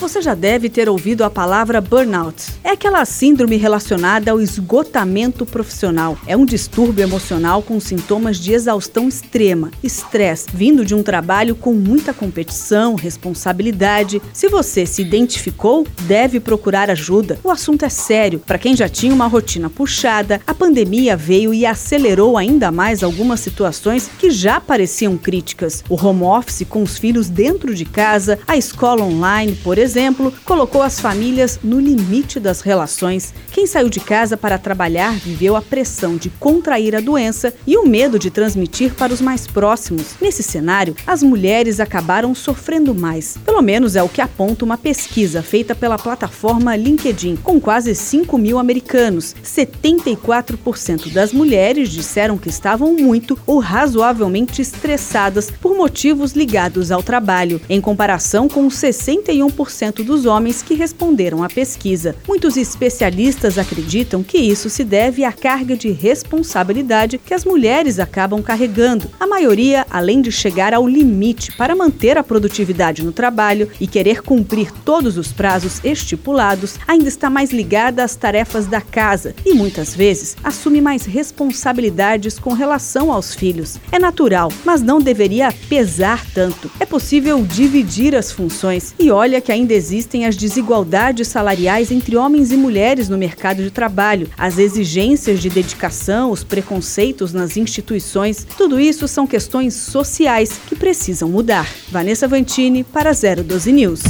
Você já deve ter ouvido a palavra burnout. É aquela síndrome relacionada ao esgotamento profissional. É um distúrbio emocional com sintomas de exaustão extrema, estresse, vindo de um trabalho com muita competição, responsabilidade. Se você se identificou, deve procurar ajuda. O assunto é sério. Para quem já tinha uma rotina puxada, a pandemia veio e acelerou ainda mais algumas situações que já pareciam críticas. O home office com os filhos dentro de casa, a escola online, por exemplo, exemplo, colocou as famílias no limite das relações. Quem saiu de casa para trabalhar viveu a pressão de contrair a doença e o medo de transmitir para os mais próximos. Nesse cenário, as mulheres acabaram sofrendo mais. Pelo menos é o que aponta uma pesquisa feita pela plataforma LinkedIn, com quase 5 mil americanos. 74% das mulheres disseram que estavam muito ou razoavelmente estressadas por motivos ligados ao trabalho, em comparação com 61% 40% dos homens que responderam à pesquisa. Muitos especialistas acreditam que isso se deve à carga de responsabilidade que as mulheres acabam carregando. A maioria, além de chegar ao limite para manter a produtividade no trabalho e querer cumprir todos os prazos estipulados, ainda está mais ligada às tarefas da casa e muitas vezes assume mais responsabilidades com relação aos filhos. É natural, mas não deveria pesar tanto. É possível dividir as funções e olha que ainda ainda existem as desigualdades salariais entre homens e mulheres no mercado de trabalho, as exigências de dedicação, os preconceitos nas instituições, tudo isso são questões sociais que precisam mudar. Vanessa Vantini para 012 News.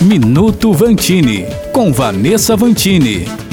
Minuto Vantini, com Vanessa Vantini.